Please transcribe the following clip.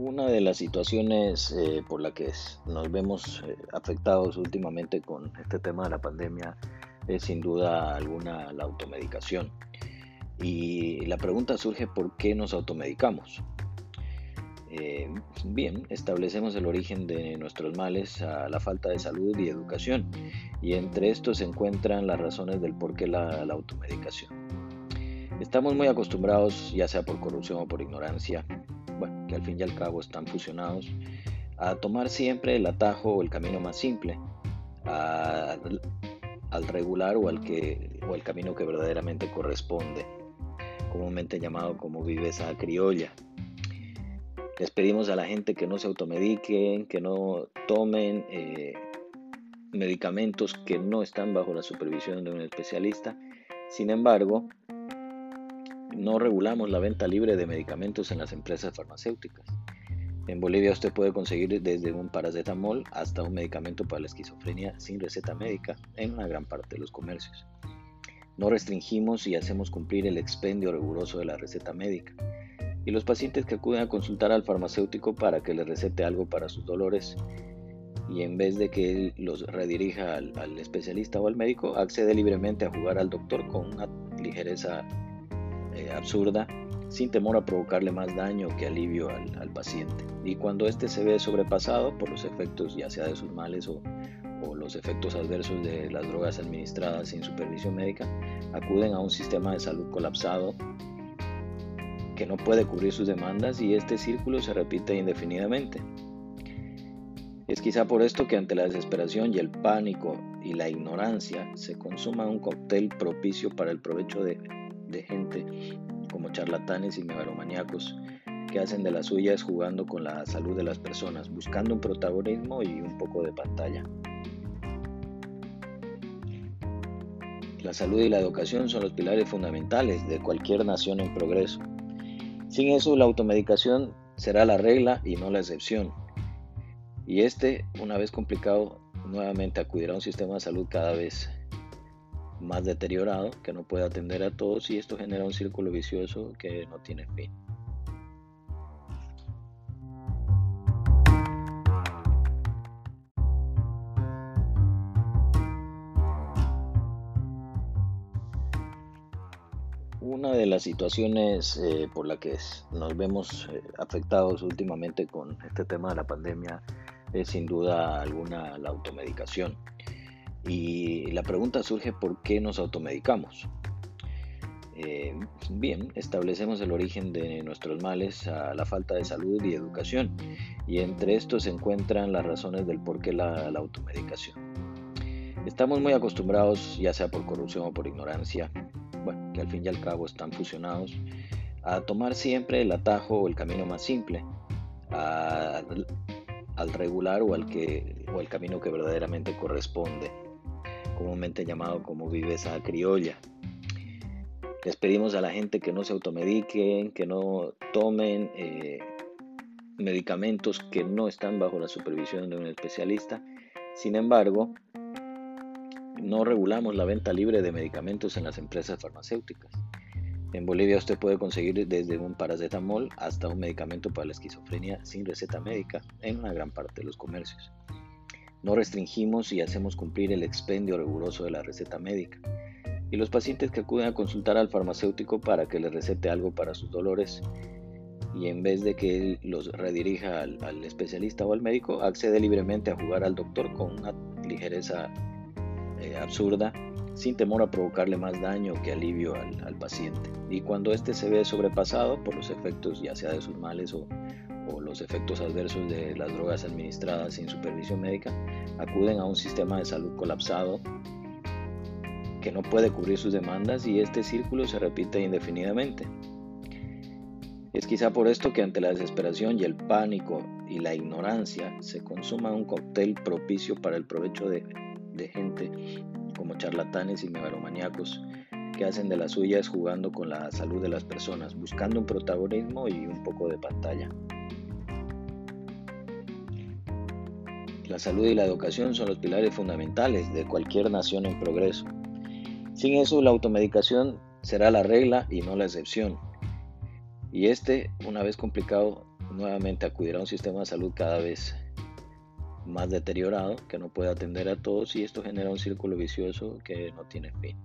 Una de las situaciones eh, por la que nos vemos eh, afectados últimamente con este tema de la pandemia es sin duda alguna la automedicación. Y la pregunta surge por qué nos automedicamos. Eh, bien, establecemos el origen de nuestros males a la falta de salud y educación, y entre estos se encuentran las razones del por qué la automedicación. Estamos muy acostumbrados, ya sea por corrupción o por ignorancia, que al fin y al cabo están fusionados, a tomar siempre el atajo o el camino más simple, al regular o al, que, o el camino que verdaderamente corresponde, comúnmente llamado como viveza criolla. Les pedimos a la gente que no se automediquen, que no tomen eh, medicamentos que no están bajo la supervisión de un especialista. Sin embargo, no regulamos la venta libre de medicamentos en las empresas farmacéuticas. En Bolivia usted puede conseguir desde un paracetamol hasta un medicamento para la esquizofrenia sin receta médica en una gran parte de los comercios. No restringimos y hacemos cumplir el expendio riguroso de la receta médica. Y los pacientes que acuden a consultar al farmacéutico para que les recete algo para sus dolores y en vez de que él los redirija al, al especialista o al médico, accede libremente a jugar al doctor con una ligereza eh, absurda sin temor a provocarle más daño que alivio al, paciente. Y cuando éste se ve sobrepasado por los efectos ya sea de sus males o, o los efectos adversos de las drogas administradas sin supervisión médica, acuden a un sistema de salud colapsado que no puede cubrir sus demandas y este círculo se repite indefinidamente. Es quizá por esto que ante la desesperación y el pánico y la ignorancia se consuma un cóctel propicio para el provecho de de gente como charlatanes y megalomaníacos que hacen de las suyas jugando con la salud de las personas, buscando un protagonismo y un poco de pantalla. La salud y la educación son los pilares fundamentales de cualquier nación en progreso. Sin eso, la automedicación será la regla y no la excepción. Y este, una vez complicado, nuevamente acudirá a un sistema de salud cada vez más deteriorado, que no puede atender a todos y esto genera un círculo vicioso que no tiene fin. Una de las situaciones eh, por la que nos vemos eh, afectados últimamente con este tema de la pandemia es sin duda alguna la automedicación. Y la pregunta surge por qué nos automedicamos. Eh, bien, establecemos el origen de nuestros males a la falta de salud y educación, y entre estos se encuentran las razones del por qué la, automedicación. Estamos muy acostumbrados, ya sea por corrupción o por ignorancia, bueno, que al fin y al cabo están fusionados, a tomar siempre el atajo o el camino más simple, al regular o al, que, o al camino que verdaderamente corresponde comúnmente llamado como viveza criolla. Les pedimos a la gente que no se automediquen, que no tomen eh, medicamentos que no están bajo la supervisión de un especialista. Sin embargo, no regulamos la venta libre de medicamentos en las empresas farmacéuticas. En Bolivia usted puede conseguir desde un paracetamol hasta un medicamento para la esquizofrenia sin receta médica en una gran parte de los comercios. No restringimos y hacemos cumplir el expendio riguroso de la receta médica. Y los pacientes que acuden a consultar al farmacéutico para que les recete algo para sus dolores y en vez de que él los redirija al, especialista o al médico, accede libremente a jugar al doctor con una ligereza eh, absurda, sin temor a provocarle más daño que alivio al, paciente. Y cuando éste se ve sobrepasado por los efectos ya sea de sus males o, o los efectos adversos de las drogas administradas sin supervisión médica, acuden a un sistema de salud colapsado que no puede cubrir sus demandas y este círculo se repite indefinidamente. Es quizá por esto que ante la desesperación y el pánico y la ignorancia se consuma un cóctel propicio para el provecho de, de gente como charlatanes y megalomaníacos que hacen de las suyas jugando con la salud de las personas, buscando un protagonismo y un poco de pantalla. La salud y la educación son los pilares fundamentales de cualquier nación en progreso. Sin eso, la automedicación será la regla y no la excepción. Y este, una vez complicado, nuevamente acudirá a un sistema de salud cada vez más deteriorado, que no puede atender a todos y esto genera un círculo vicioso que no tiene fin.